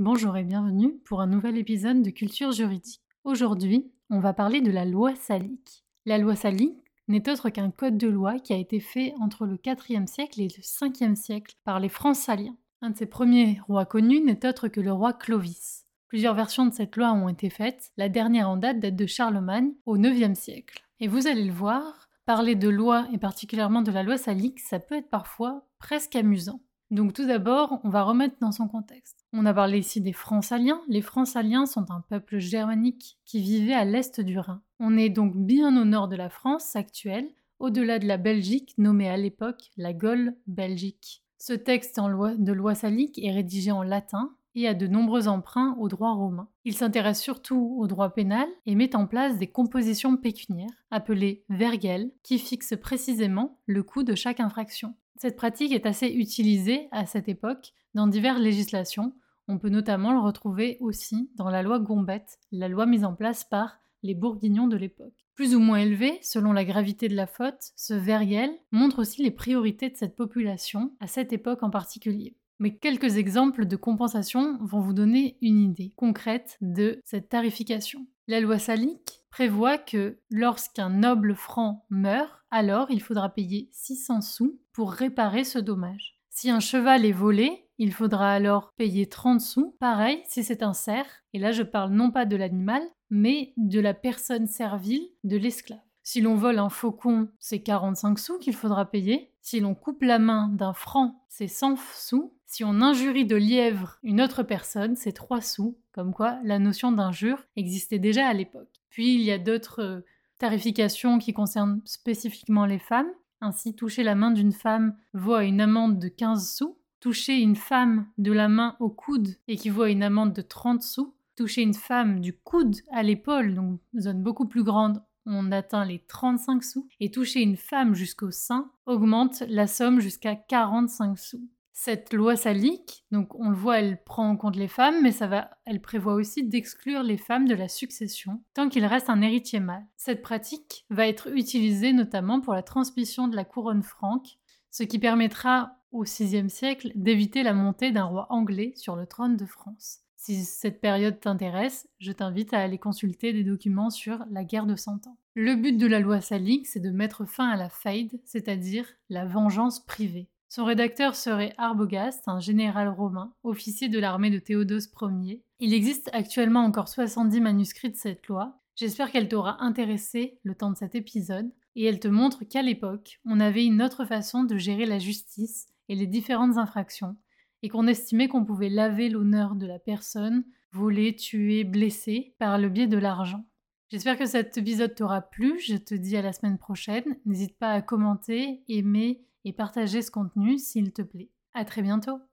Bonjour et bienvenue pour un nouvel épisode de Culture juridique. Aujourd'hui, on va parler de la loi salique. La loi salique n'est autre qu'un code de loi qui a été fait entre le IVe siècle et le 5e siècle par les Francs saliens. Un de ses premiers rois connus n'est autre que le roi Clovis. Plusieurs versions de cette loi ont été faites, la dernière en date date de Charlemagne au IXe siècle. Et vous allez le voir, parler de loi et particulièrement de la loi salique, ça peut être parfois presque amusant. Donc tout d'abord, on va remettre dans son contexte. On a parlé ici des Francs-Saliens. Les Francs-Saliens sont un peuple germanique qui vivait à l'est du Rhin. On est donc bien au nord de la France actuelle, au-delà de la Belgique, nommée à l'époque la Gaule belgique. Ce texte de loi salique est rédigé en latin et a de nombreux emprunts au droit romain. Il s'intéresse surtout au droit pénal et met en place des compositions pécuniaires, appelées vergelles, qui fixent précisément le coût de chaque infraction. Cette pratique est assez utilisée à cette époque dans diverses législations. On peut notamment le retrouver aussi dans la loi Gombette, la loi mise en place par les bourguignons de l'époque. Plus ou moins élevé, selon la gravité de la faute, ce verriel montre aussi les priorités de cette population à cette époque en particulier. Mais quelques exemples de compensation vont vous donner une idée concrète de cette tarification. La loi salique prévoit que lorsqu'un noble franc meurt, alors il faudra payer 600 sous pour réparer ce dommage. Si un cheval est volé, il faudra alors payer 30 sous. Pareil, si c'est un cerf, et là je parle non pas de l'animal, mais de la personne servile, de l'esclave. Si l'on vole un faucon, c'est 45 sous qu'il faudra payer. Si l'on coupe la main d'un franc, c'est 100 sous. Si on injurie de lièvre une autre personne, c'est 3 sous. Comme quoi, la notion d'injure existait déjà à l'époque. Puis il y a d'autres euh, tarifications qui concernent spécifiquement les femmes. Ainsi, toucher la main d'une femme vaut à une amende de 15 sous. Toucher une femme de la main au coude équivaut à une amende de 30 sous. Toucher une femme du coude à l'épaule, donc zone beaucoup plus grande, on atteint les 35 sous. Et toucher une femme jusqu'au sein augmente la somme jusqu'à 45 sous. Cette loi salique, donc on le voit, elle prend en compte les femmes, mais ça va, elle prévoit aussi d'exclure les femmes de la succession tant qu'il reste un héritier mâle. Cette pratique va être utilisée notamment pour la transmission de la couronne franque, ce qui permettra au VIe siècle d'éviter la montée d'un roi anglais sur le trône de France. Si cette période t'intéresse, je t'invite à aller consulter des documents sur la guerre de Cent Ans. Le but de la loi salique, c'est de mettre fin à la faide, c'est-à-dire la vengeance privée. Son rédacteur serait Arbogast, un général romain, officier de l'armée de Théodose Ier. Il existe actuellement encore 70 manuscrits de cette loi. J'espère qu'elle t'aura intéressé le temps de cet épisode, et elle te montre qu'à l'époque, on avait une autre façon de gérer la justice et les différentes infractions, et qu'on estimait qu'on pouvait laver l'honneur de la personne, voler, tuer, blesser, par le biais de l'argent. J'espère que cet épisode t'aura plu, je te dis à la semaine prochaine. N'hésite pas à commenter, aimer et partager ce contenu s'il te plaît. À très bientôt!